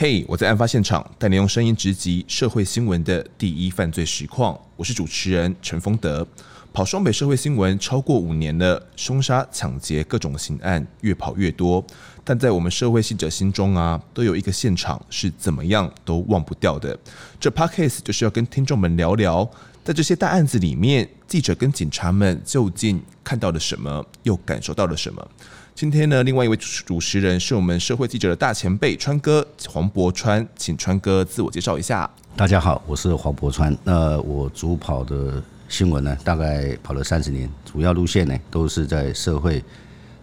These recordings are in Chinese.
嘿，我在案发现场带你用声音直击社会新闻的第一犯罪实况。我是主持人陈丰德，跑双北社会新闻超过五年了，凶杀、抢劫各种刑案越跑越多，但在我们社会记者心中啊，都有一个现场是怎么样都忘不掉的。这 podcast 就是要跟听众们聊聊，在这些大案子里面，记者跟警察们究竟看到了什么，又感受到了什么。今天呢，另外一位主持人是我们社会记者的大前辈川哥黄柏川，请川哥自我介绍一下。大家好，我是黄柏川。那我主跑的新闻呢，大概跑了三十年，主要路线呢都是在社会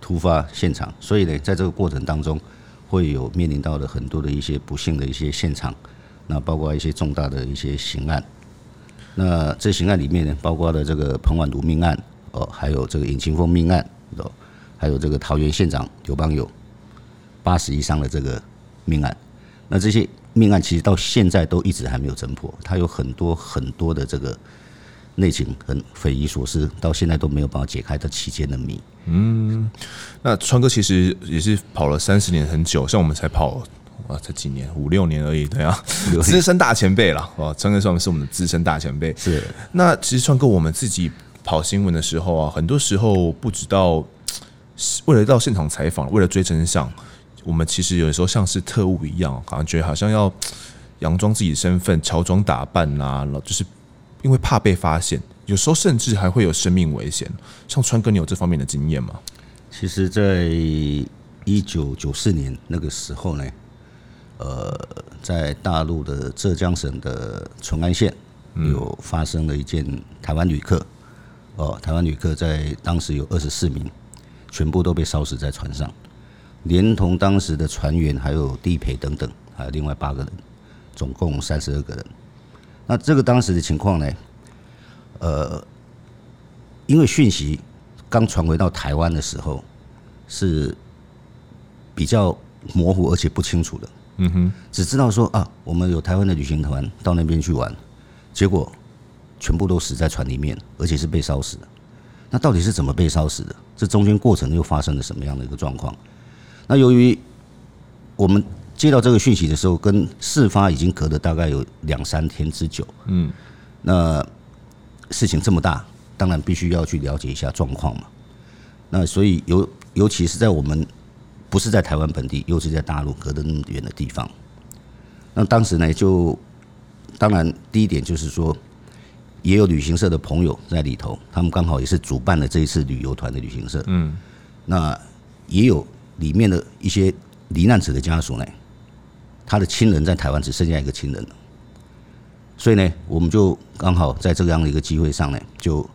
突发现场，所以呢，在这个过程当中会有面临到的很多的一些不幸的一些现场，那包括一些重大的一些刑案。那这刑案里面呢，包括了这个彭婉如命案哦，还有这个尹清枫命案哦。还有这个桃园县长刘邦友八十以上的这个命案，那这些命案其实到现在都一直还没有侦破，它有很多很多的这个内情很匪夷所思，到现在都没有办法解开这期间的谜。嗯，那川哥其实也是跑了三十年很久，像我们才跑啊才几年五六年而已，对啊，资深大前辈了哦，川哥算是我们的资深大前辈。是，那其实川哥我们自己跑新闻的时候啊，很多时候不知道。为了到现场采访，为了追真相，我们其实有的时候像是特务一样，感觉好像要佯装自己的身份，乔装打扮啊，就是因为怕被发现，有时候甚至还会有生命危险。像川哥，你有这方面的经验吗？其实，在一九九四年那个时候呢，呃，在大陆的浙江省的淳安县有发生了一件台湾旅客，哦，台湾旅客在当时有二十四名。全部都被烧死在船上，连同当时的船员、还有地陪等等，还有另外八个人，总共三十二个人。那这个当时的情况呢？呃，因为讯息刚传回到台湾的时候是比较模糊而且不清楚的。嗯哼，只知道说啊，我们有台湾的旅行团到那边去玩，结果全部都死在船里面，而且是被烧死的。那到底是怎么被烧死的？这中间过程又发生了什么样的一个状况？那由于我们接到这个讯息的时候，跟事发已经隔了大概有两三天之久。嗯，那事情这么大，当然必须要去了解一下状况嘛。那所以尤尤其是在我们不是在台湾本地，又是在大陆隔得那么远的地方，那当时呢，就当然第一点就是说。也有旅行社的朋友在里头，他们刚好也是主办了这一次旅游团的旅行社。嗯，那也有里面的一些罹难者的家属呢，他的亲人在台湾只剩下一个亲人了，所以呢，我们就刚好在这样的一个机会上呢，就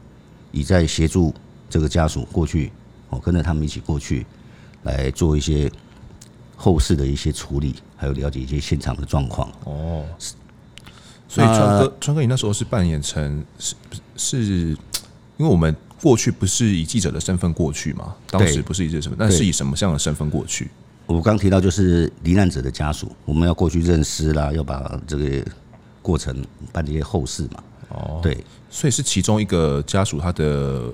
以在协助这个家属过去，我跟着他们一起过去来做一些后事的一些处理，还有了解一些现场的状况。哦。所以川哥，川哥，你那时候是扮演成是是，因为我们过去不是以记者的身份过去嘛？当时不是以这什么，那是以什么样的身份过去？我刚提到就是罹难者的家属，我们要过去认尸啦，要把这个过程办这些后事嘛。哦，对，所以是其中一个家属他的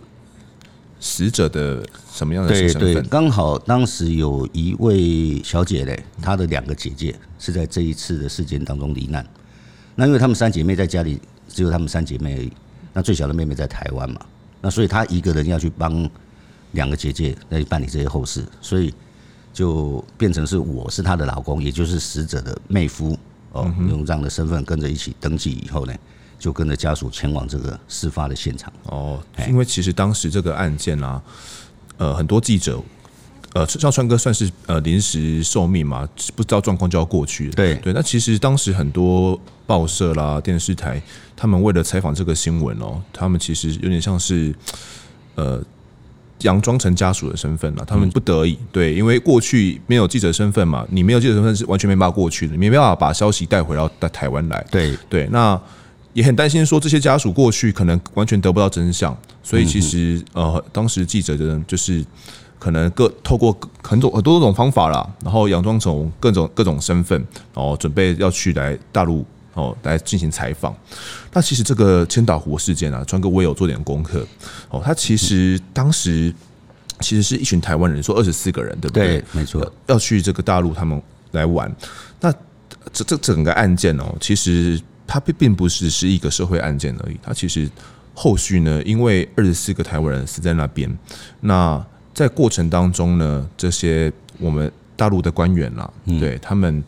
死者的什么样的身份？对对，刚好当时有一位小姐嘞，她的两个姐姐是在这一次的事件当中罹难。那因为他们三姐妹在家里只有他们三姐妹而已，那最小的妹妹在台湾嘛，那所以她一个人要去帮两个姐姐来办理这些后事，所以就变成是我是她的老公，也就是死者的妹夫哦，用这样的身份跟着一起登记以后呢，就跟着家属前往这个事发的现场。哦，因为其实当时这个案件啊，呃，很多记者。呃，像川哥算是呃临时受命嘛，不知道状况就要过去了。对对，那其实当时很多报社啦、电视台，他们为了采访这个新闻哦，他们其实有点像是呃佯装成家属的身份了。他们不得已，对，因为过去没有记者身份嘛，你没有记者身份是完全没办法过去的，你没办法把消息带回到到台湾来。对对，那也很担心说这些家属过去可能完全得不到真相，所以其实呃，当时记者的人就是。可能各透过很多很多种方法啦，然后佯装成各种各种身份，然后准备要去来大陆哦来进行采访。那其实这个千岛湖事件啊，川哥我也有做点功课哦。他其实当时其实是一群台湾人，说二十四个人，对不对？对，没错。要去这个大陆他们来玩。那这这整个案件哦，其实它并并不是是一个社会案件而已，它其实后续呢，因为二十四个台湾人死在那边，那在过程当中呢，这些我们大陆的官员啦，嗯、对他们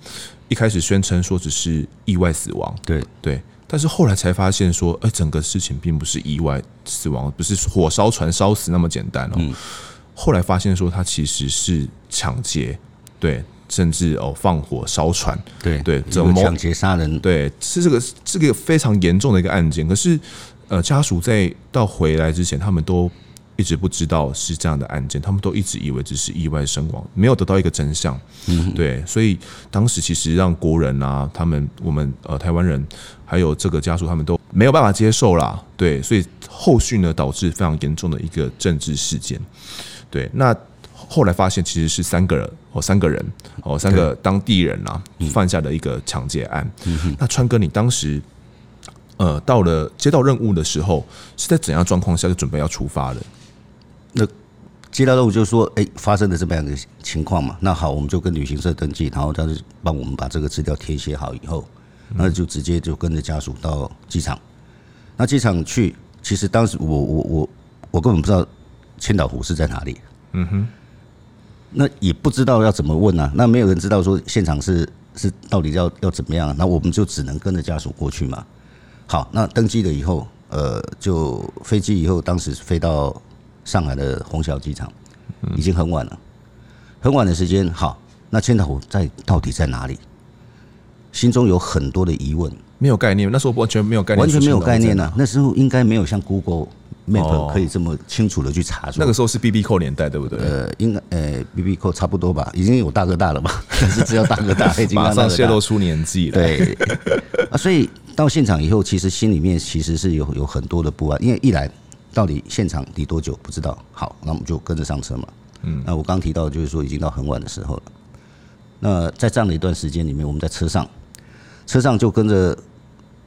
一开始宣称说只是意外死亡，对对，但是后来才发现说，哎，整个事情并不是意外死亡，不是火烧船烧死那么简单哦。嗯、后来发现说，他其实是抢劫，对。甚至哦，放火烧船，对对，怎么抢劫杀人？对，是这个这个非常严重的一个案件。可是，呃，家属在到回来之前，他们都一直不知道是这样的案件，他们都一直以为只是意外身亡，没有得到一个真相。嗯，对，所以当时其实让国人啊，他们我们呃台湾人还有这个家属，他们都没有办法接受啦。对，所以后续呢，导致非常严重的一个政治事件。对，那。后来发现其实是三个人哦，三个人哦，三个当地人啊犯下的一个抢劫案。那川哥，你当时呃到了接到任务的时候，是在怎样状况下就准备要出发的？那接到任务就是说，哎、欸，发生了这么样的情况嘛？那好，我们就跟旅行社登记，然后他就帮我们把这个资料填写好以后，那就直接就跟着家属到机场。那机场去，其实当时我我我我根本不知道千岛湖是在哪里。嗯哼。那也不知道要怎么问啊，那没有人知道说现场是是到底要要怎么样，那我们就只能跟着家属过去嘛。好，那登机了以后，呃，就飞机以后，当时飞到上海的虹桥机场，已经很晚了，很晚的时间。好，那千岛湖在到底在哪里？心中有很多的疑问，没有概念。那时候完全没有概念，完全没有概念啊。那时候应该没有像 Google。Map 可以这么清楚的去查出，那个时候是 BB 扣年代，对不对？呃，应该呃 BB 扣差不多吧，已经有大哥大了吧？但是只要大哥大，已经马上泄露出年纪了。对啊，所以到现场以后，其实心里面其实是有有很多的不安，因为一来到底现场离多久不知道。好，那我们就跟着上车嘛。嗯，那我刚提到就是说已经到很晚的时候了。那在这样的一段时间里面，我们在车上，车上就跟着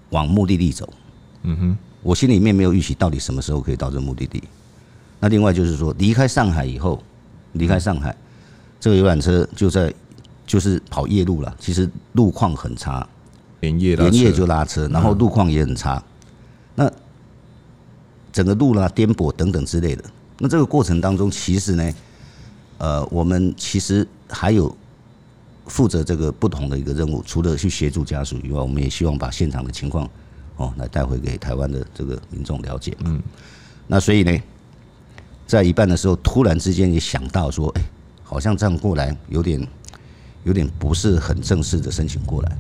往目的地走。嗯哼。我心里面没有预期到底什么时候可以到这目的地。那另外就是说，离开上海以后，离开上海，这个游览车就在就是跑夜路了。其实路况很差，连夜连夜就拉车，然后路况也很差。那整个路啦、颠簸等等之类的。那这个过程当中，其实呢，呃，我们其实还有负责这个不同的一个任务，除了去协助家属以外，我们也希望把现场的情况。哦，来带回给台湾的这个民众了解。嗯，那所以呢，在一半的时候，突然之间也想到说，哎，好像这样过来有点有点不是很正式的申请过来。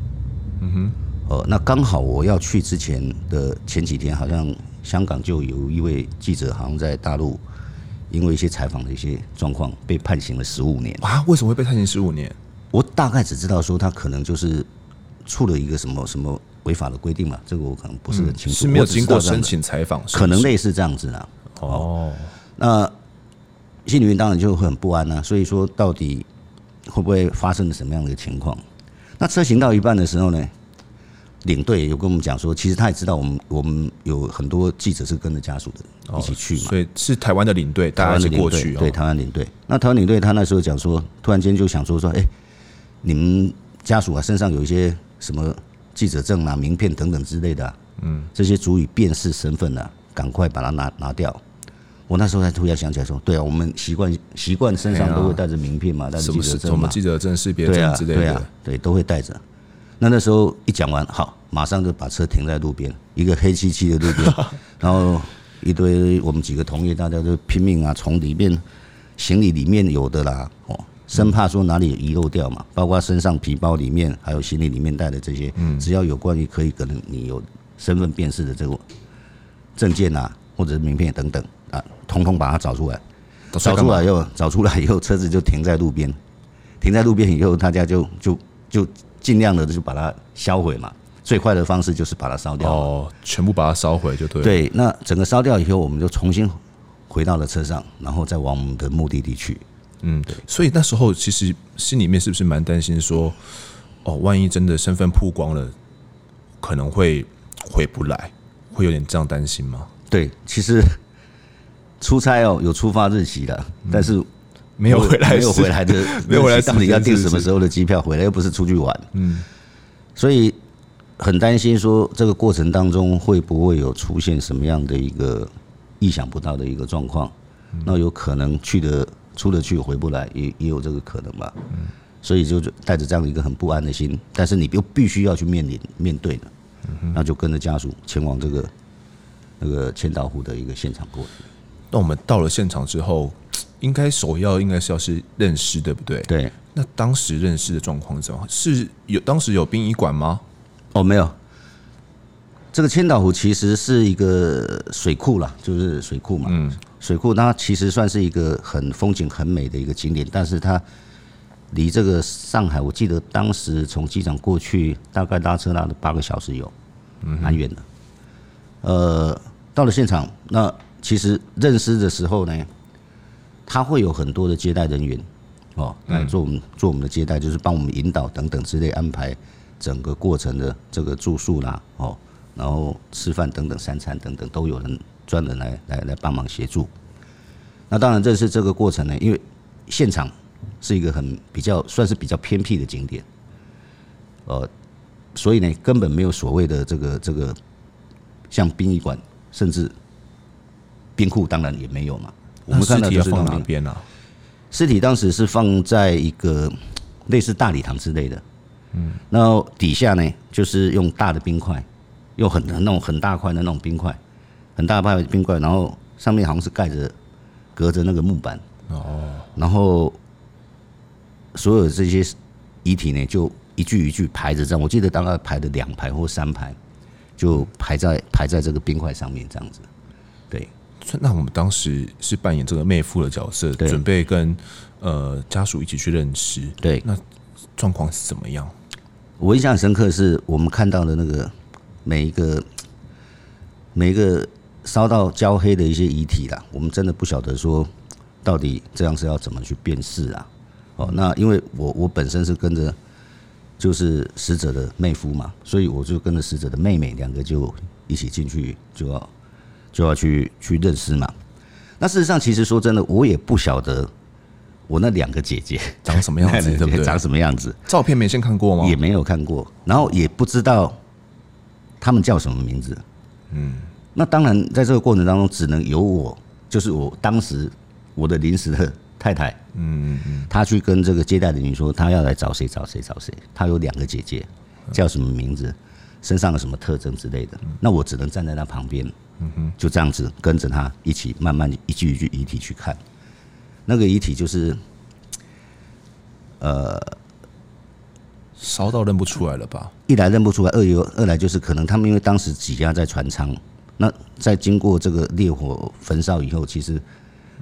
嗯哼。哦，那刚好我要去之前的前几天，好像香港就有一位记者，好像在大陆因为一些采访的一些状况，被判刑了十五年。啊？为什么会被判刑十五年？我大概只知道说他可能就是出了一个什么什么。违法的规定嘛，这个我可能不是很清楚。是没有经过申请采访，可能类似这样子呢。哦，那心里面当然就会很不安呢。所以说，到底会不会发生什么样的情况？那车行到一半的时候呢，领队有跟我们讲说，其实他也知道我们我们有很多记者是跟着家属的一起去嘛。所以是台湾的领队，台湾的过去，对台湾领队。那台湾领队他那时候讲说，突然间就想说说，哎，你们家属啊身上有一些什么？记者证啊、名片等等之类的、啊，嗯，这些足以辨识身份的、啊，赶快把它拿拿掉。我那时候才突然想起来说，对啊，我们习惯习惯身上都会带着名片嘛，带着记者证嘛，什么记者证、识别证之类的，对啊，对，都会带着。那那时候一讲完，好，马上就把车停在路边，一个黑漆漆的路边，然后一堆我们几个同业，大家都拼命啊，从里面行李里面有的啦，哦。生怕说哪里遗漏掉嘛，包括身上皮包里面，还有行李里面带的这些，只要有关于可以可能你有身份辨识的这个证件啊，或者是名片等等啊，通通把它找出来。找出来以后，找出来以后，车子就停在路边，停在路边以后，大家就就就尽量的就把它销毁嘛。最快的方式就是把它烧掉。哦，全部把它烧毁就对。对，那整个烧掉以后，我们就重新回到了车上，然后再往我们的目的地去。嗯，对，所以那时候其实心里面是不是蛮担心说，哦，万一真的身份曝光了，可能会回不来，会有点这样担心吗？对，其实出差哦有出发日期的，但是没有回来，没有回来的，没有回来，到底要订什么时候的机票回来？又不是出去玩。嗯，所以很担心说这个过程当中会不会有出现什么样的一个意想不到的一个状况？那有可能去的出了去回不来，也也有这个可能吧。所以就带着这样的一个很不安的心，但是你又必须要去面临面对的，那就跟着家属前往这个那个千岛湖的一个现场过。那我们到了现场之后，应该首要应该是要是认尸，对不对？对。那当时认尸的状况怎么？是有当时有殡仪馆吗？哦，没有。这个千岛湖其实是一个水库啦，就是水库嘛。嗯。水库它其实算是一个很风景很美的一个景点，但是它离这个上海，我记得当时从机场过去大概拉车拉了八个小时有，蛮远的。呃，到了现场，那其实认尸的时候呢，他会有很多的接待人员。哦，来做我们做我们的接待，就是帮我们引导等等之类安排整个过程的这个住宿啦，哦，然后吃饭等等三餐等等都有人专人来来来帮忙协助。那当然，这是这个过程呢，因为现场是一个很比较算是比较偏僻的景点，呃，所以呢根本没有所谓的这个这个像殡仪馆，甚至冰库，当然也没有嘛。我们看到就是放哪边啊？尸体当时是放在一个类似大礼堂之类的，嗯，然后底下呢就是用大的冰块，用很那种很大块的那种冰块，很大块的冰块，然后上面好像是盖着隔着那个木板，哦，然后所有这些遗体呢就一具一具排着这样，我记得大概排了两排或三排，就排在排在这个冰块上面这样子，对。那我们当时是扮演这个妹夫的角色，准备跟呃家属一起去认尸。对，那状况是怎么样？我印象很深刻，是我们看到的那个每一个每一个烧到焦黑的一些遗体啦，我们真的不晓得说到底这样是要怎么去辨识啊？哦，那因为我我本身是跟着就是死者的妹夫嘛，所以我就跟着死者的妹妹两个就一起进去就要。就要去去认尸嘛。那事实上，其实说真的，我也不晓得我那两个姐姐长什么样子，对不对？长什么样子？照片没先看过吗？也没有看过，然后也不知道他们叫什么名字。嗯，那当然，在这个过程当中，只能由我，就是我当时我的临时的太太，嗯嗯嗯，她去跟这个接待人员说，她要来找谁找谁找谁。她有两个姐姐，叫什么名字？身上有什么特征之类的？那我只能站在那旁边。就这样子跟着他一起慢慢一具一具遗体去看，那个遗体就是，呃，烧到认不出来了吧？一来认不出来，二有二来就是可能他们因为当时挤压在船舱，那在经过这个烈火焚烧以后，其实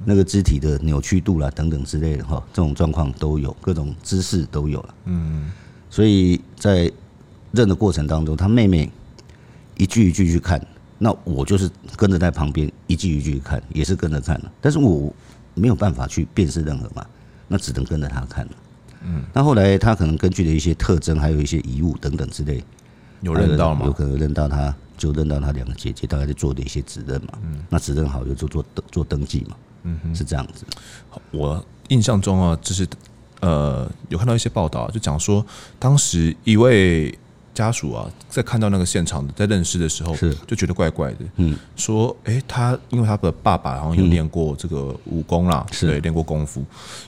那个肢体的扭曲度啦等等之类的哈，这种状况都有，各种姿势都有了。嗯，所以在认的过程当中，他妹妹一句一句去看。那我就是跟着在旁边一句一句看，也是跟着看了，但是我没有办法去辨识任何嘛，那只能跟着他看了。嗯，那后来他可能根据的一些特征，还有一些遗物等等之类，有认到吗？有可能认到他，就认到他两个姐姐大概在做的一些指认嘛。嗯，那指认好就做做登做登记嘛。嗯哼，是这样子。我印象中啊，就是呃，有看到一些报道，就讲说当时一位。家属啊，在看到那个现场在认尸的时候，是就觉得怪怪的。嗯，说，哎、欸，他因为他的爸爸好像有练过这个武功啦，是对，练过功夫，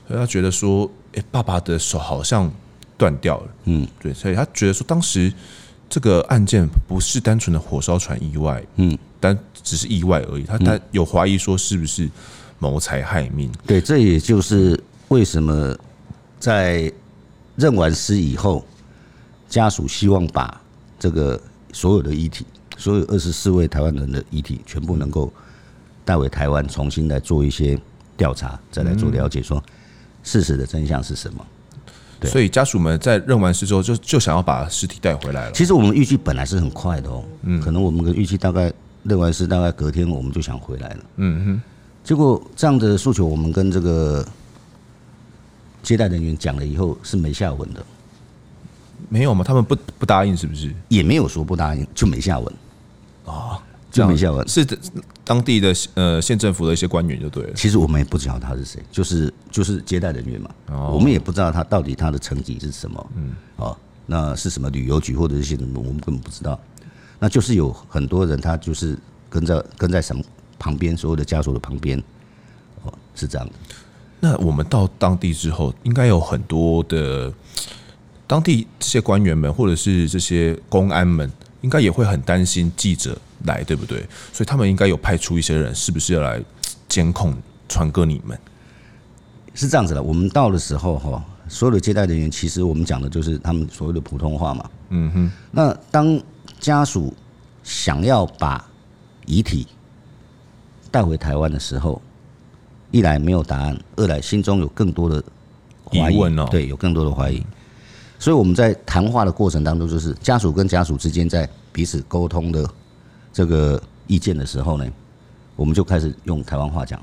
所以他觉得说，哎、欸，爸爸的手好像断掉了。嗯，对，所以他觉得说，当时这个案件不是单纯的火烧船意外，嗯，但只是意外而已。他他有怀疑说，是不是谋财害命？对，这也就是为什么在认完尸以后。家属希望把这个所有的遗体，所有二十四位台湾人的遗体，全部能够带回台湾，重新来做一些调查，再来做了解，说事实的真相是什么。对，所以家属们在认完尸之后，就就想要把尸体带回来了。其实我们预计本来是很快的哦，嗯，可能我们的预计大概认完尸大概隔天我们就想回来了，嗯哼。结果这样的诉求，我们跟这个接待人员讲了以后，是没下文的。没有吗？他们不不答应，是不是？也没有说不答应，就没下文。啊，就没下文。是当地的呃县政府的一些官员就对了。其实我们也不知道他是谁，就是就是接待人员嘛。哦，我们也不知道他到底他的层级是什么。嗯。哦，那是什么旅游局或者是些什么，我们根本不知道。那就是有很多人，他就是跟在跟在什么旁边，所有的家属的旁边，哦，是这样的。那我们到当地之后，应该有很多的当地这些官员们，或者是这些公安们，应该也会很担心记者来，对不对？所以他们应该有派出一些人，是不是要来监控传哥你们？是这样子的。我们到的时候，哈，所有的接待人员，其实我们讲的就是他们所谓的普通话嘛。嗯哼。那当家属想要把遗体带回台湾的时候，一来没有答案，二来心中有更多的疑，疑问哦，对，有更多的怀疑。所以我们在谈话的过程当中，就是家属跟家属之间在彼此沟通的这个意见的时候呢，我们就开始用台湾话讲。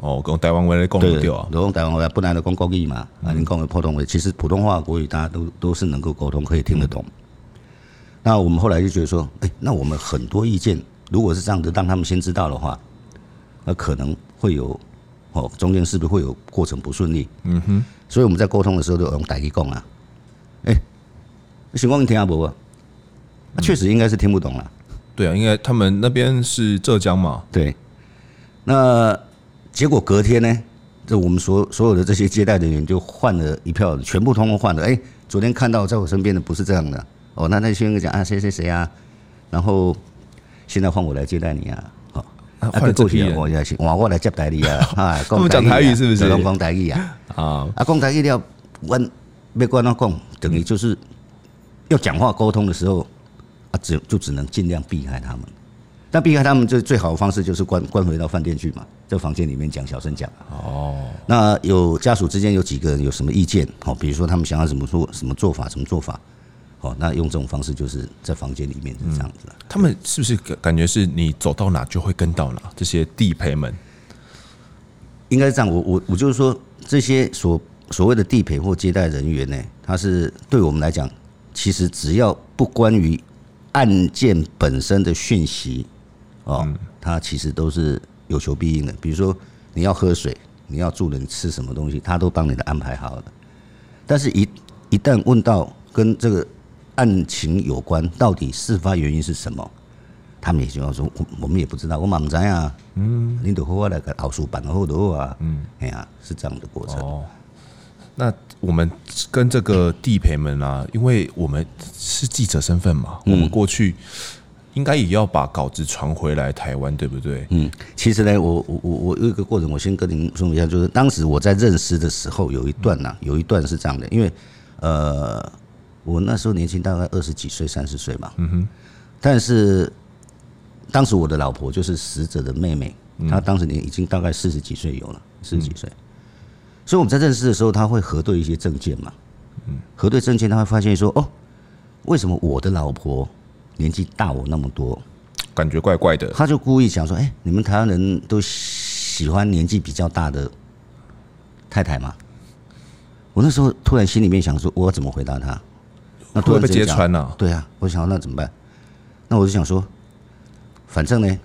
哦，跟台湾话来讲对啊，用台湾话，不然的讲国语嘛。啊，你讲的普通话，其实普通话、国语大家都都是能够沟通，可以听得懂。那我们后来就觉得说，哎，那我们很多意见，如果是这样子，让他们先知道的话，那可能会有哦，中间是不是会有过程不顺利？嗯哼。所以我们在沟通的时候就用台语讲啊，哎，情况你听下不？啊，确实应该是听不懂了。对啊，因为他们那边是浙江嘛。对。那结果隔天呢，这我们所所有的这些接待人员就换了一票，全部通通换了。哎，昨天看到在我身边的不是这样的。哦，那那些人讲啊，谁谁谁啊，然后现在换我来接待你啊，好，换这批人，我也是，我我来接待你啊，啊，讲台语是不是？讲台语啊，啊，啊，讲台语了，问别管他讲，等于就是要讲话沟通的时候，啊，只就只能尽量避开他们，但避开他们，就最好的方式就是关关回到饭店去嘛，在房间里面讲，小声讲。哦，那有家属之间有几个人有什么意见？好，比如说他们想要怎么做，什么做法，什么做法。哦，那用这种方式就是在房间里面是这样子。他们是不是感感觉是你走到哪就会跟到哪？这些地陪们应该是这样。我我我就是说，这些所所谓的地陪或接待人员呢，他是对我们来讲，其实只要不关于案件本身的讯息哦，他其实都是有求必应的。比如说你要喝水，你要住人吃什么东西，他都帮你的安排好了。但是一一旦问到跟这个案情有关，到底事发原因是什么？他们也就要说，我我们也不知道，我蛮不知啊。嗯，你得后来个奥数版后头啊。嗯，哎呀，是这样的过程。哦，那我们跟这个地陪们啊，因为我们是记者身份嘛，我们过去应该也要把稿子传回来台湾，对不对？嗯，其实呢，我我我我有一个过程，我先跟您说一下，就是当时我在认识的时候，有一段呐，有一段是这样的，因为呃。我那时候年轻，大概二十几岁、三十岁嘛。嗯哼。但是当时我的老婆就是死者的妹妹，她当时年已经大概四十几岁有了，四十几岁。所以我们在认识的时候，他会核对一些证件嘛。嗯。核对证件，他会发现说：“哦，为什么我的老婆年纪大我那么多？感觉怪怪的。”他就故意想说：“哎，你们台湾人都喜欢年纪比较大的太太吗？”我那时候突然心里面想说：“我要怎么回答他？”那突然被揭穿了，对啊，我想那怎么办？那我就想说，反正呢，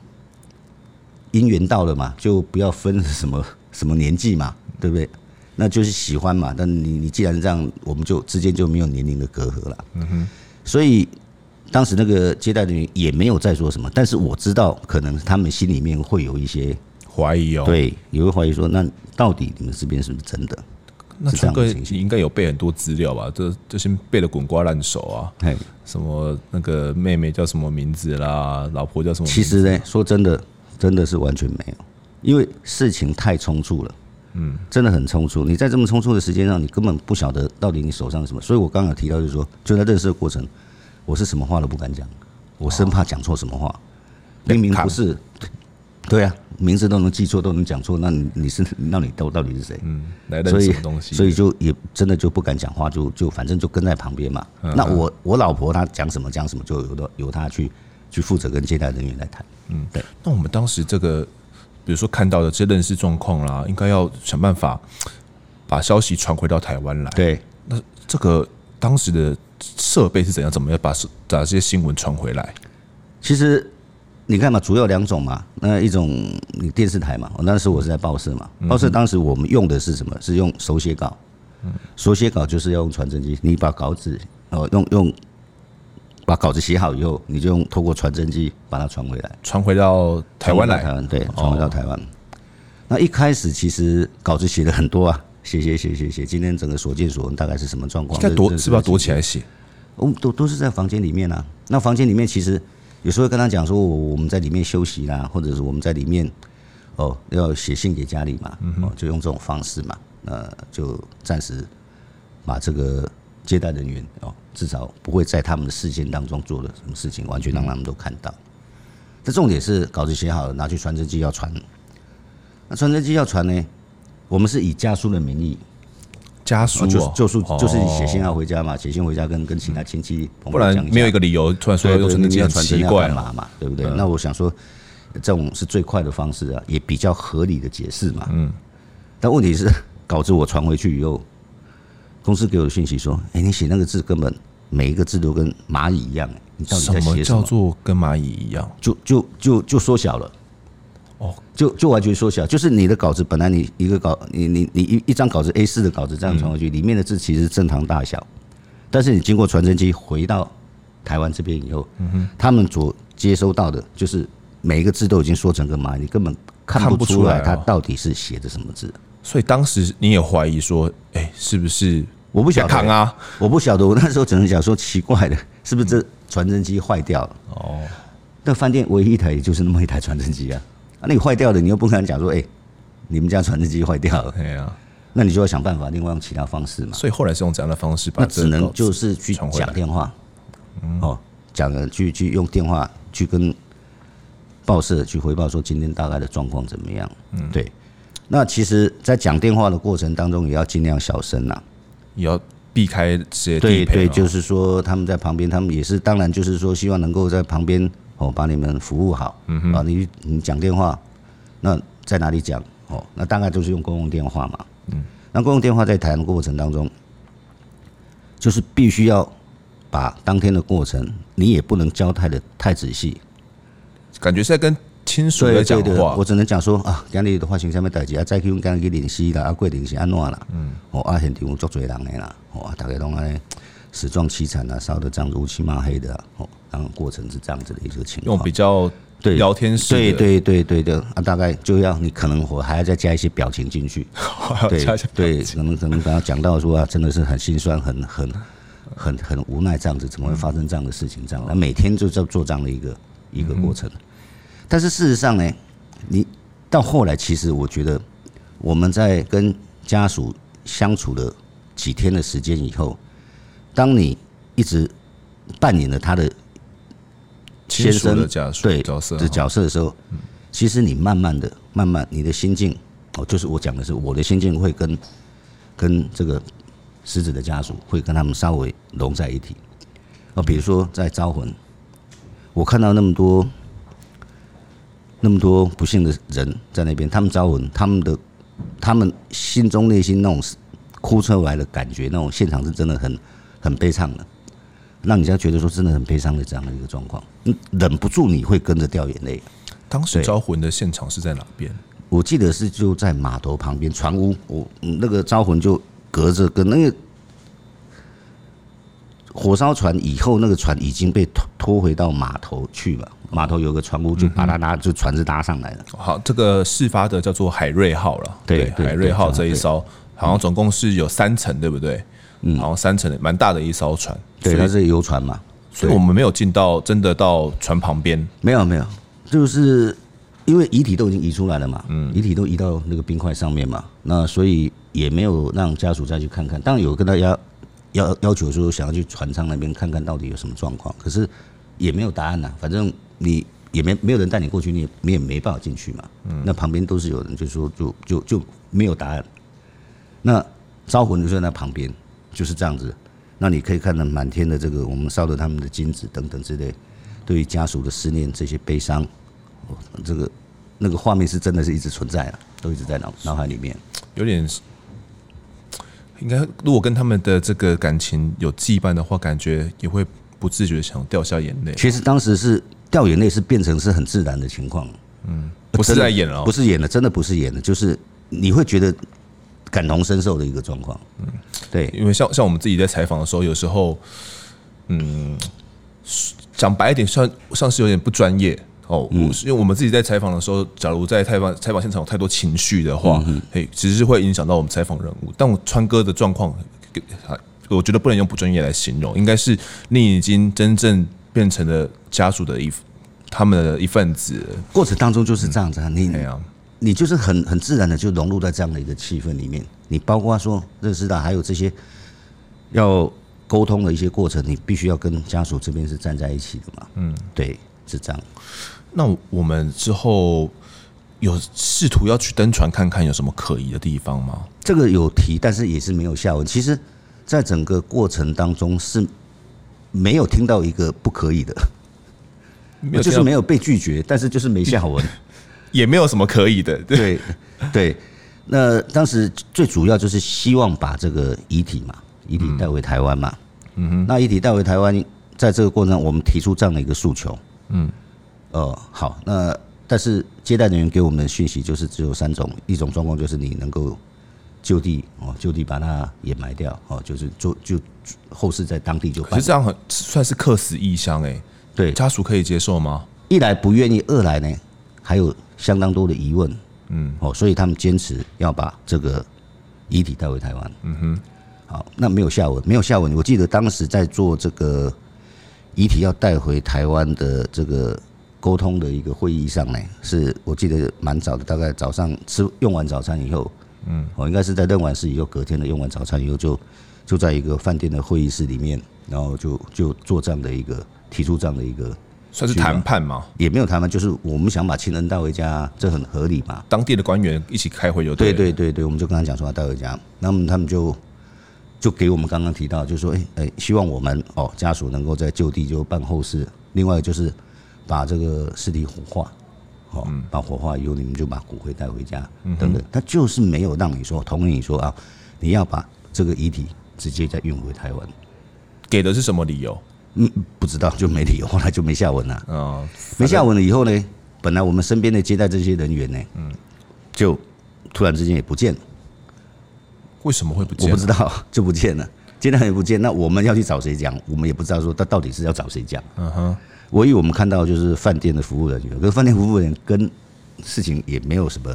姻缘到了嘛，就不要分什么什么年纪嘛，对不对？那就是喜欢嘛。但你你既然这样，我们就之间就没有年龄的隔阂了。嗯哼。所以当时那个接待人员也没有再说什么，但是我知道，可能他们心里面会有一些怀疑哦。对，也会怀疑说，那到底你们这边是不是真的？那川哥你应该有背很多资料吧？这这些背的滚瓜烂熟啊！什么那个妹妹叫什么名字啦？老婆叫什么名字？其实呢，说真的，真的是完全没有，因为事情太匆促了。嗯，真的很匆促。你在这么匆促的时间上，你根本不晓得到底你手上是什么。所以我刚刚有提到，就是说，就在认识的过程，我是什么话都不敢讲，我生怕讲错什么话。明明不是。对啊，名字都能记错，都能讲错，那你你是那你都到底是谁？嗯，来的什么东西？所以就也真的就不敢讲话，就就反正就跟在旁边嘛。那我我老婆她讲什么讲什么，就由的由她去去负责跟接待人员来谈。嗯，对。那我们当时这个，比如说看到的这认识状况啦，应该要想办法把消息传回到台湾来。对，那这个当时的设备是怎样？怎么样把把这些新闻传回来？其实。你看嘛，主要两种嘛，那一种你电视台嘛，我那时候我是在报社嘛，报社当时我们用的是什么？是用手写稿，手写稿就是要用传真机，你把稿纸哦，用用把稿子写好以后，你就用透过传真机把它传回来，传回到台湾来。台湾对，传回到台湾。哦、那一开始其实稿子写的很多啊，写写写写写，今天整个所见所闻大概是什么状况？应该躲是不是要躲起来写？哦，都都是在房间里面啊。那房间里面其实有时候跟他讲说，我我们在里面休息啦，或者是我们在里面哦要写信给家里嘛，哦就用这种方式嘛，那就暂时把这个接待人员哦。至少不会在他们的视线当中做的什么事情，完全让他们都看到。这重点是稿子写好了，拿去传真机要传。那传真机要传呢？我们是以家书的名义，家书就就是就是写信要回家嘛，写信回家跟跟其他亲戚朋友讲，不然没有一个理由突然说用传真机很奇怪嘛嘛，对不对？那我想说，这种是最快的方式啊，也比较合理的解释嘛。嗯。但问题是，稿子我传回去以后，公司给我的信息说：“哎，你写那个字根本。”每一个字都跟蚂蚁一样，你到底在写什么？叫做跟蚂蚁一样？就就就就缩小了，哦，就就完全缩小。就是你的稿子本来你一个稿，你你你一一张稿子 A 四的稿子这样传过去，里面的字其实是正常大小，但是你经过传真机回到台湾这边以后，他们所接收到的就是每一个字都已经缩成个蚂蚁，你根本看不出来它到底是写的什么字。所以当时你也怀疑说，哎，是不是？我不晓得啊，我不晓得。我那时候只能讲说奇怪的，是不是这传真机坏掉了？哦，那饭店唯一一台也就是那么一台传真机啊。啊，那你坏掉了，你又不可能讲说，哎，你们家传真机坏掉了。对啊，那你就要想办法，另外用其他方式嘛。所以后来是用怎样的方式？那只能就是去讲电话，哦，讲了去去用电话去跟报社去回报说今天大概的状况怎么样？嗯，对。那其实，在讲电话的过程当中，也要尽量小声呐。也要避开这些对对，就是说他们在旁边，他们也是当然就是说希望能够在旁边哦，把你们服务好。嗯哼，啊，你你讲电话，那在哪里讲？哦，那大概就是用公用电话嘛。嗯，那公用电话在谈的过程当中，就是必须要把当天的过程，你也不能交代的太仔细，感觉是在跟。亲属的讲话，我只能讲说啊，今日的发生什么代志啊，再去跟去联系啦，啊，过程是安怎啦？嗯，哦，啊，现场有足多人的啦，哦，大家拢安死状凄惨啊，烧得这样乌漆嘛黑的，哦，然后过程是这样子的一个情况。用比较对聊天式，对对对对的啊，大概就要你可能我还要再加一些表情进去，对 对，可能可能刚刚讲到说啊，真的是很心酸，很很很很无奈这样子，怎么会发生这样的事情？这样，那每天就在做这样的一个一个过程。但是事实上呢，你到后来，其实我觉得我们在跟家属相处了几天的时间以后，当你一直扮演了他的先生的家属对角色的角色的时候，其实你慢慢的、慢慢，你的心境哦，就是我讲的是我的心境会跟跟这个死者的家属会跟他们稍微融在一起。哦，比如说在招魂，我看到那么多。那么多不幸的人在那边，他们招魂，他们的，他们心中内心那种哭出来的感觉，那种现场是真的很很悲伤的，让人家觉得说真的很悲伤的这样的一个状况，忍不住你会跟着掉眼泪。当时招魂的现场是在哪边？我记得是就在码头旁边船屋，我那个招魂就隔着跟那个火烧船以后，那个船已经被拖拖回到码头去了。码头有个船坞，就把它拿，就船子搭上来了。好，这个事发的叫做海瑞号了。对，海瑞号这一艘好像总共是有三层，对不对？嗯，好像三层，蛮大的一艘船。对，它是游船嘛。所以我们没有进到真的到船旁边。没有没有，就是因为遗体都已经移出来了嘛。嗯，遗体都移到那个冰块上面嘛。那所以也没有让家属再去看看。当然有跟大家要要求说想要去船舱那边看看到底有什么状况，可是也没有答案呐。反正。你也没没有人带你过去，你也你也没办法进去嘛。嗯，那旁边都是有人，就说就就就没有答案。那招魂就在那旁边，就是这样子。那你可以看到满天的这个我们烧的他们的金子等等之类，对于家属的思念这些悲伤，这个那个画面是真的是一直存在啊，都一直在脑脑海里面。有点应该，如果跟他们的这个感情有羁绊的话，感觉也会不自觉想掉下眼泪。其实当时是。掉眼泪是变成是很自然的情况，嗯，不是在演了，不是演的，真的不是演的，就是你会觉得感同身受的一个状况，嗯，对，因为像像我们自己在采访的时候，有时候嗯，讲白一点，算像是有点不专业哦。嗯，因为我们自己在采访的时候，假如在采访采访现场有太多情绪的话，嘿，其实是会影响到我们采访人物。但我川哥的状况，我觉得不能用不专业来形容，应该是你已经真正变成了家属的一他们的一份子。过程当中就是这样子啊，你你就是很很自然的就融入在这样的一个气氛里面。你包括说认识到还有这些要沟通的一些过程，你必须要跟家属这边是站在一起的嘛。嗯，对，是这样。那我们之后有试图要去登船看看有什么可疑的地方吗？这个有提，但是也是没有下文。其实。在整个过程当中是没有听到一个不可以的，就是没有被拒绝，但是就是没下文，也没有什么可以的。对对，那当时最主要就是希望把这个遗体嘛，遗体带回台湾嘛。嗯哼，那遗体带回台湾，在这个过程中，我们提出这样的一个诉求。嗯，哦，好，那但是接待人员给我们的讯息就是只有三种，一种状况就是你能够。就地哦，就地把它掩埋掉哦，就是做就后事在当地就办。其实这样很算是客死异乡哎，对，家属可以接受吗？一来不愿意，二来呢还有相当多的疑问，嗯，哦，所以他们坚持要把这个遗体带回台湾。嗯哼，好，那没有下文，没有下文。我记得当时在做这个遗体要带回台湾的这个沟通的一个会议上呢，是我记得蛮早的，大概早上吃用完早餐以后。嗯，我应该是在认完事以后，隔天的用完早餐以后就，就就在一个饭店的会议室里面，然后就就做这样的一个提出这样的一个，算是谈判吗？也没有谈判，就是我们想把亲人带回家，这很合理嘛。当地的官员一起开会就对。对对对对，我们就跟他讲说要带回家，那么他们就就给我们刚刚提到，就是说，哎哎，希望我们哦家属能够在就地就办后事，另外就是把这个尸体火化。好，把火化以后，你们就把骨灰带回家，等等。他就是没有让你说同意你说啊，你要把这个遗体直接再运回台湾。给的是什么理由？嗯，不知道，就没理由，后来就没下文了。哦，没下文了以后呢，本来我们身边的接待这些人员呢，嗯，就突然之间也不见了。为什么会不见？我不知道，就不见了。接待也不见，那我们要去找谁讲？我们也不知道说他到底是要找谁讲。嗯哼。唯一我们看到就是饭店的服务人员，可是饭店服务人员跟事情也没有什么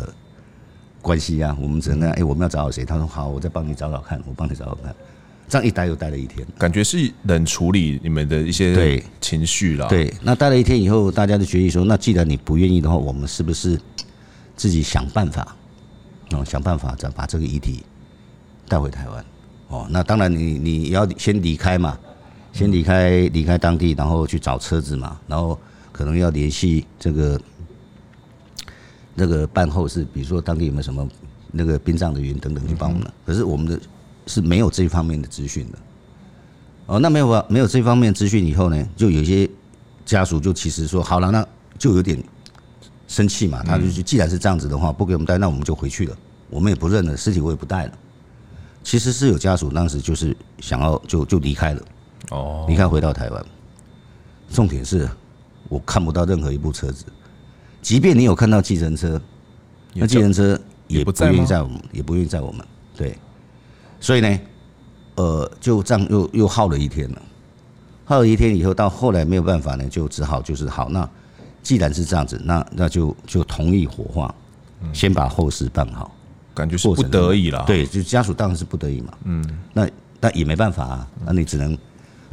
关系啊。我们只能哎，我们要找找谁？他说好，我再帮你找找看，我帮你找找看。这样一待又待了一天，感觉是能处理你们的一些对情绪了。对，那待了一天以后，大家就决议说，那既然你不愿意的话，我们是不是自己想办法？哦，想办法再把这个遗体带回台湾。哦，那当然你你要先离开嘛。先离开离开当地，然后去找车子嘛，然后可能要联系这个那个办后事，比如说当地有没有什么那个殡葬的员等等去帮我们。可是我们的是没有这方面的资讯的。哦，那没有啊？没有这方面资讯以后呢，就有些家属就其实说好了，那就有点生气嘛。他就既然是这样子的话，不给我们带，那我们就回去了。我们也不认了，尸体我也不带了。其实是有家属当时就是想要就就离开了。哦，你看回到台湾，重点是我看不到任何一部车子，即便你有看到计程车，那计程车也不愿意载我们，也不愿意载我们。对，所以呢，呃，就这样又又耗了一天了，耗了一天以后，到后来没有办法呢，就只好就是好，那既然是这样子，那那就就同意火化，先把后事办好，感觉是不得已了。对，就家属当然是不得已嘛。嗯，那那也没办法啊，那你只能。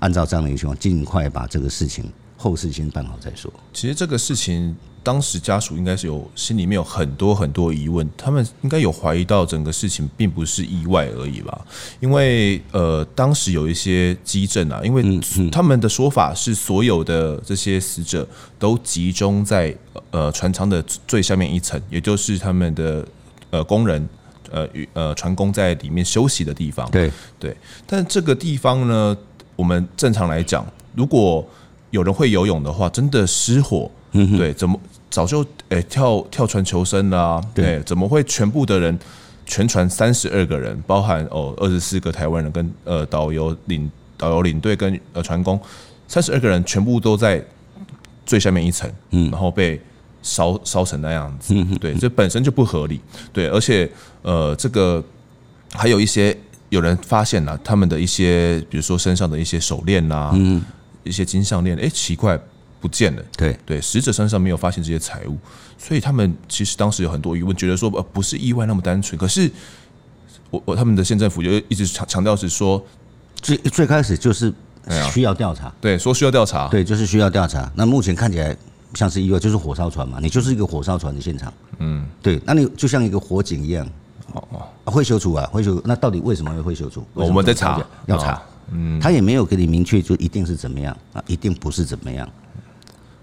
按照这样的一个情况，尽快把这个事情后事先办好再说。其实这个事情，当时家属应该是有心里面有很多很多疑问，他们应该有怀疑到整个事情并不是意外而已吧？因为呃，当时有一些迹证啊，因为他们的说法是所有的这些死者都集中在呃船舱的最下面一层，也就是他们的呃工人呃与呃船工在里面休息的地方。对对，但这个地方呢？我们正常来讲，如果有人会游泳的话，真的失火，对，怎么早就诶跳跳船求生啦？对，怎么会全部的人，全船三十二个人，包含哦二十四个台湾人跟呃导游领导游领队跟呃船工，三十二个人全部都在最下面一层，嗯，然后被烧烧成那样子，对，这本身就不合理，对，而且呃这个还有一些。有人发现了他们的一些，比如说身上的一些手链呐、啊，嗯，一些金项链，哎，奇怪，不见了。对对，死者身上没有发现这些财物，所以他们其实当时有很多疑问，觉得说呃不是意外那么单纯。可是我我他们的县政府就一直强强调是说，最最开始就是需要调查，对，说需要调查，对，就是需要调查。那目前看起来像是意外，就是火烧船嘛，你就是一个火烧船的现场，嗯，对，那你就像一个火警一样。哦哦，会修除啊，会修。那到底为什么会修除？我们在查，要查。嗯，他也没有给你明确，就一定是怎么样啊？一定不是怎么样，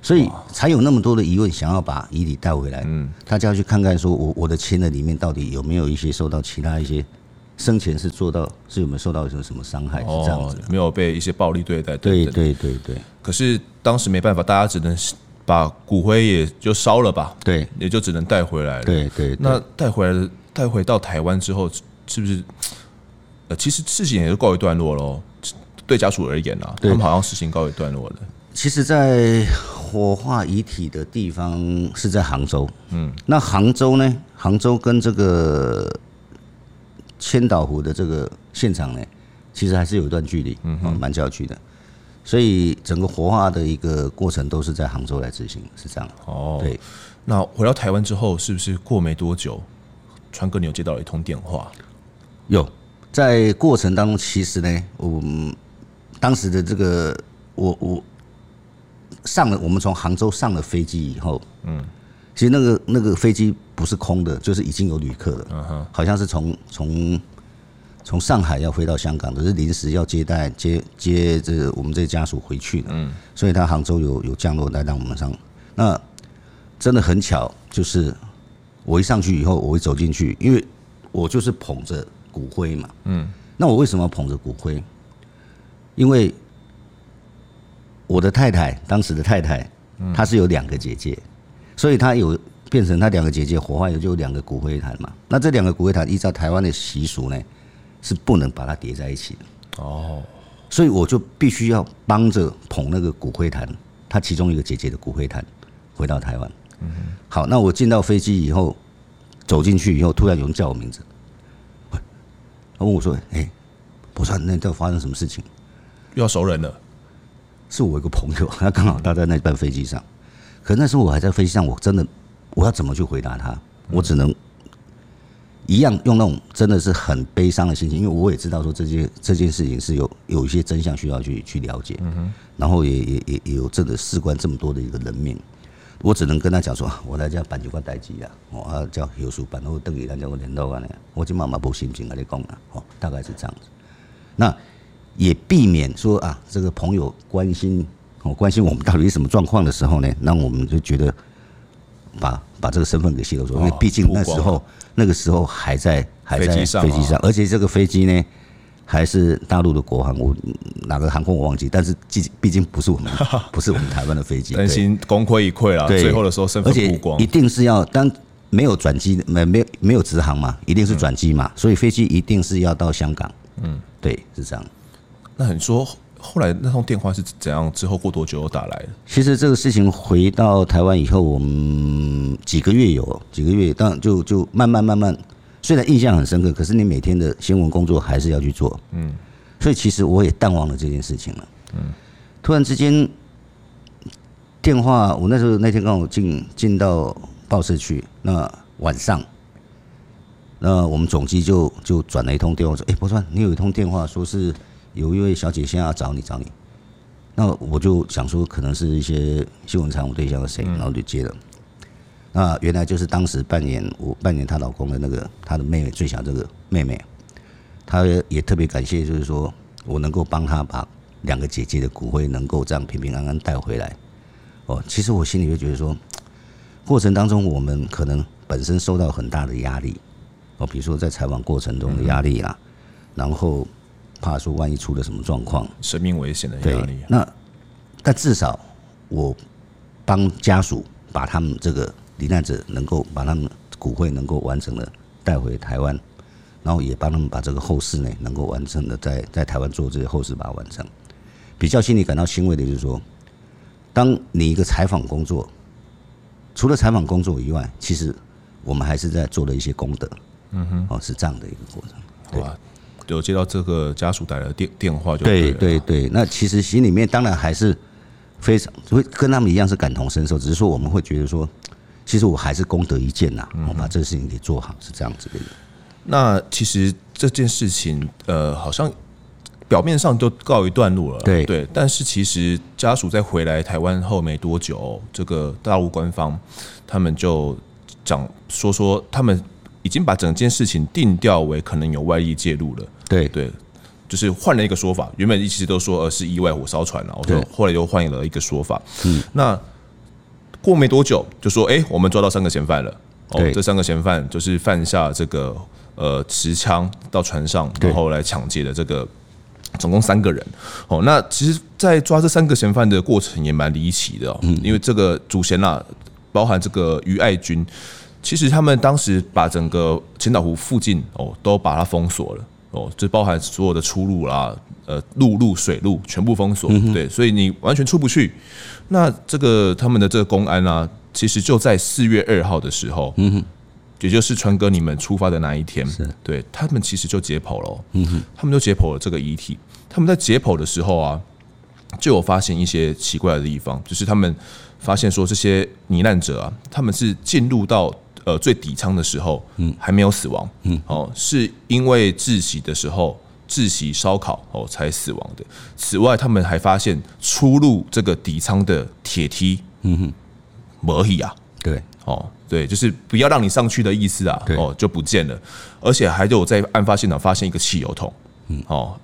所以才有那么多的疑问，想要把遗体带回来。嗯，他就要去看看，说我我的亲人里面到底有没有一些受到其他一些生前是做到是有没有受到什么什么伤害？是这样子，没有被一些暴力对待。对对对对。可是当时没办法，大家只能把骨灰也就烧了吧？对，也就只能带回来了。对对。那带回来的。带回到台湾之后，是不是？呃，其实事情也就告一段落喽。对家属而言啊，他们好像事情告一段落了。其实，在火化遗体的地方是在杭州。嗯，那杭州呢？杭州跟这个千岛湖的这个现场呢，其实还是有一段距离，嗯，蛮郊区的。所以，整个火化的一个过程都是在杭州来执行，是这样。哦，对。那回到台湾之后，是不是过没多久？川哥，你有接到一通电话？有，在过程当中，其实呢，我当时的这个，我我上了，我们从杭州上了飞机以后，嗯，其实那个那个飞机不是空的，就是已经有旅客了，嗯哼，好像是从从从上海要飞到香港的，是临时要接待接接这个我们这家属回去的，嗯，所以他杭州有有降落来让我们上，那真的很巧，就是。我一上去以后，我会走进去，因为我就是捧着骨灰嘛。嗯。那我为什么捧着骨灰？因为我的太太，当时的太太，她是有两个姐姐，所以她有变成她两个姐姐火化，也就有两个骨灰坛嘛。那这两个骨灰坛依照台湾的习俗呢，是不能把它叠在一起的。哦。所以我就必须要帮着捧那个骨灰坛，她其中一个姐姐的骨灰坛，回到台湾。嗯，好，那我进到飞机以后，走进去以后，突然有人叫我名字，他问我说：“哎、欸，我说那这发生什么事情？又要熟人了？”是我一个朋友，他刚好他在那班飞机上，可那时候我还在飞机上，我真的我要怎么去回答他？我只能一样用那种真的是很悲伤的心情，因为我也知道说这件这件事情是有有一些真相需要去去了解，嗯，然后也也也也有真的事关这么多的一个人命。我只能跟他讲说，我来这办几块代志啊，我叫有书办，我等于人家我联络完了，我就妈妈无心情跟你讲了，哦，大概是这样子。那也避免说啊，这个朋友关心哦，关心我们到底是什么状况的时候呢，那我们就觉得把把这个身份给泄露出来，因为毕竟那时候那个时候还在还在飞机上，而且这个飞机呢。还是大陆的国航，我哪个航空我忘记，但是毕毕竟不是我们，不是我们台湾的飞机，担心功亏一篑了。最后的时候身份曝光，一定是要当没有转机，没没有没有直航嘛，一定是转机嘛，所以飞机一定是要到香港。嗯，对，是这样。那你说后来那通电话是怎样？之后过多久又打来的？其实这个事情回到台湾以后，我们几个月有几个月，但就就慢慢慢慢。虽然印象很深刻，可是你每天的新闻工作还是要去做。嗯，所以其实我也淡忘了这件事情了。嗯，突然之间电话，我那时候那天刚好进进到报社去，那晚上，那我们总机就就转了一通电话说：“哎，博川，你有一通电话说是有一位小姐现在要找你找你。”那我就想说，可能是一些新闻采访对象是谁，然后就接了。那原来就是当时扮演我扮演她老公的那个她的妹妹最小这个妹妹，她也特别感谢，就是说我能够帮她把两个姐姐的骨灰能够这样平平安安带回来。哦，其实我心里就觉得说，过程当中我们可能本身受到很大的压力，哦，比如说在采访过程中的压力啦，然后怕说万一出了什么状况，生命危险的压力。那但至少我帮家属把他们这个。罹难者能够把他们骨灰能够完整的带回台湾，然后也帮他们把这个后事呢能够完成的在在台湾做这些后事把它完成。比较心里感到欣慰的就是说，当你一个采访工作，除了采访工作以外，其实我们还是在做了一些功德。嗯哼，哦，是这样的一个过程。对。有接到这个家属打来的电电话就对，对对对。那其实心里面当然还是非常会跟他们一样是感同身受，只是说我们会觉得说，其实我还是功德一件呐，我把这个事情给做好是这样子的。那其实这件事情，呃，好像。表面上都告一段落了，对。对，但是其实家属在回来台湾后没多久，这个大陆官方他们就讲说说，他们已经把整件事情定调为可能有外力介入了，对。对，就是换了一个说法，原本一直都说呃是意外火烧船了，我说后来又换了一个说法，嗯，那过没多久就说，哎，我们抓到三个嫌犯了，哦，这三个嫌犯就是犯下这个呃持枪到船上，然后来抢劫的这个。总共三个人，哦，那其实，在抓这三个嫌犯的过程也蛮离奇的哦，因为这个主嫌呐，包含这个于爱军，其实他们当时把整个千岛湖附近哦都把它封锁了。哦，就包含所有的出路啦，呃，陆路、水路全部封锁，对，所以你完全出不去。那这个他们的这个公安啊，其实就在四月二号的时候，嗯哼。也就是川哥你们出发的那一天，对，他们其实就解剖了，嗯哼，他们就解剖了这个遗体。他们在解剖的时候啊，就有发现一些奇怪的地方，就是他们发现说这些罹难者啊，他们是进入到呃最底舱的时候，嗯，还没有死亡，嗯，哦，是因为窒息的时候窒息烧烤哦才死亡的。此外，他们还发现出入这个底舱的铁梯，嗯哼，没有啊，对。哦，对，就是不要让你上去的意思啊，哦，就不见了，而且还有在案发现场发现一个汽油桶，嗯，哦，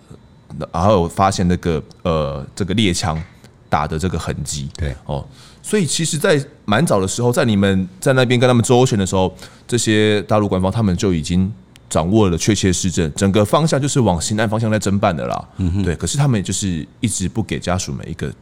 然后有发现那个呃这个猎枪打的这个痕迹，对，哦，所以其实，在蛮早的时候，在你们在那边跟他们周旋的时候，这些大陆官方他们就已经掌握了确切事证，整个方向就是往刑案方向在侦办的啦，嗯哼，对，可是他们就是一直不给家属们一个。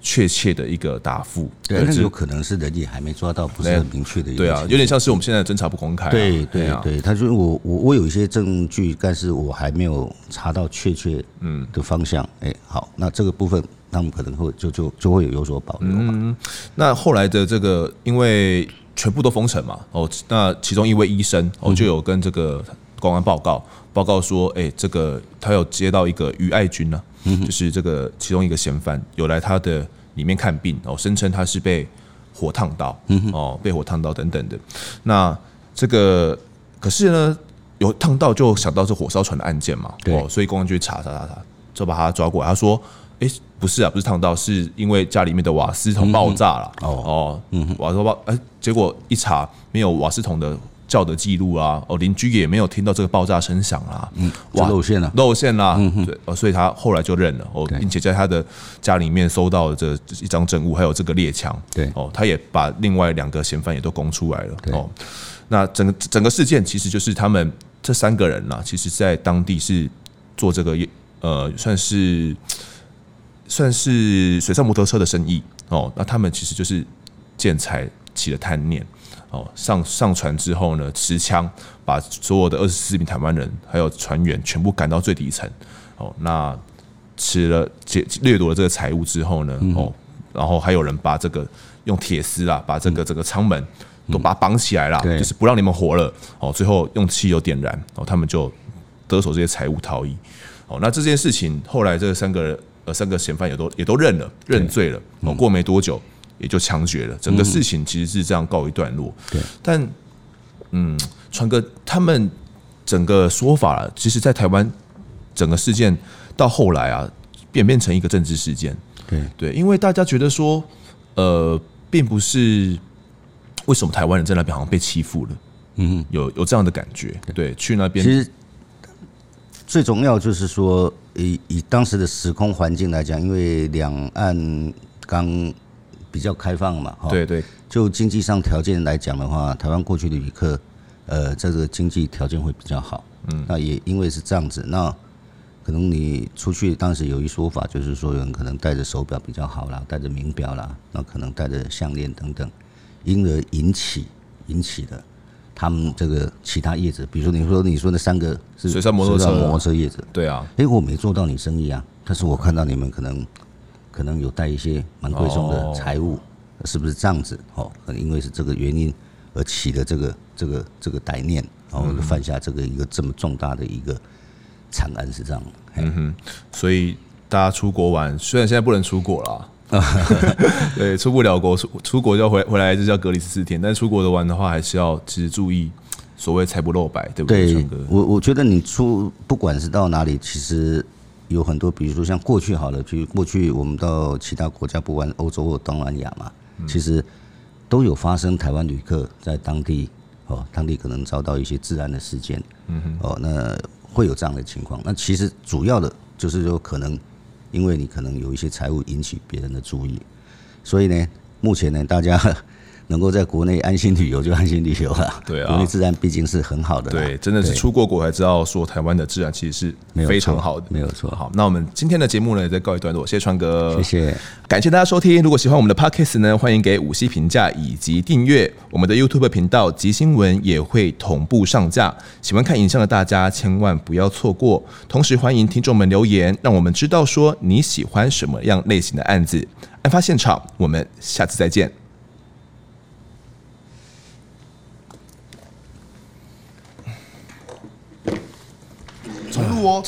确切的一个答复，对，那有可能是人也还没抓到，不是很明确的一个。对啊，有点像是我们现在侦查不公开、啊。对对对，他说我我我有一些证据，但是我还没有查到确切嗯的方向。哎、嗯，好，那这个部分他们可能会就就就会有有所保留嘛。嗯，那后来的这个，因为全部都封城嘛，哦，那其中一位医生哦就有跟这个公安报告报告说，哎，这个他有接到一个于爱军呢、啊。就是这个其中一个嫌犯有来他的里面看病哦，声称他是被火烫到，哦，被火烫到等等的。那这个可是呢，有烫到就想到是火烧船的案件嘛，哦，所以公安局查查查查，就把他抓过来。他说：“哎，不是啊，不是烫到，是因为家里面的瓦斯桶爆炸了。”哦。哦，嗯，瓦斯爆，哎，结果一查没有瓦斯桶的。叫的记录啊，哦，邻居也没有听到这个爆炸声响啦，嗯，哇，露馅了，露馅啦，嗯对，哦，所以他后来就认了，哦，并且在他的家里面搜到了这一张证物，还有这个猎枪，对，哦，他也把另外两个嫌犯也都供出来了，哦，那整个整个事件其实就是他们这三个人呐，其实在当地是做这个呃，算是算是水上摩托车的生意，哦，那他们其实就是建财起了贪念。哦，上上船之后呢，持枪把所有的二十四名台湾人还有船员全部赶到最底层。哦，那吃了劫掠夺了这个财物之后呢，哦，然后还有人把这个用铁丝啊，把这个这个舱门都把它绑起来了，就是不让你们活了。哦，最后用汽油点燃，哦，他们就得手这些财物逃逸。哦，那这件事情后来这三个呃三个嫌犯也都也都认了认罪了。哦，过没多久。也就枪决了，整个事情其实是这样告一段落。对，但嗯，川哥他们整个说法，其实，在台湾整个事件到后来啊，变变成一个政治事件。对对，因为大家觉得说，呃，并不是为什么台湾人在那边好像被欺负了，嗯，有有这样的感觉。对，去那边其实最重要就是说，以以当时的时空环境来讲，因为两岸刚。比较开放嘛，哈，对对，就经济上条件来讲的话，台湾过去的旅客，呃，这个经济条件会比较好，嗯，那也因为是这样子，那可能你出去当时有一说法，就是说有人可能戴着手表比较好啦，戴着名表啦，那可能戴着项链等等，因而引起引起的他们这个其他业者，比如说你说你说那三个是水上摩托车摩托车业者，对啊，哎，我没做到你生意啊，但是我看到你们可能。可能有带一些蛮贵重的财物，是不是这样子？哦，可能因为是这个原因而起的这个这个这个歹念，然后犯下这个一个这么重大的一个惨案是这样。嗯哼，所以大家出国玩，虽然现在不能出国了。对，出不了国，出出国就要回回来，就叫隔离十四天。但是出国的玩的话，还是要其实注意所谓财不露白，对不对？对，我我觉得你出不管是到哪里，其实有很多，比如说像过去好了，就过去我们到其他国家，不管欧洲或东南亚嘛，其实都有发生台湾旅客在当地哦，当地可能遭到一些治安的事件，嗯哼，哦，那会有这样的情况。那其实主要的就是说可能。因为你可能有一些财务引起别人的注意，所以呢，目前呢，大家。能够在国内安心旅游就安心旅游了。对啊，国内自然毕竟是很好的。对，真的是出过国才知道，说台湾的自然其实是非常好的。没有错。好，那我们今天的节目呢，也再告一段落。谢谢川哥，谢谢，感谢大家收听。如果喜欢我们的 Podcast 呢，欢迎给五星评价以及订阅我们的 YouTube 频道。及新闻也会同步上架，喜欢看影像的大家千万不要错过。同时欢迎听众们留言，让我们知道说你喜欢什么样类型的案子。案发现场，我们下次再见。重录哦。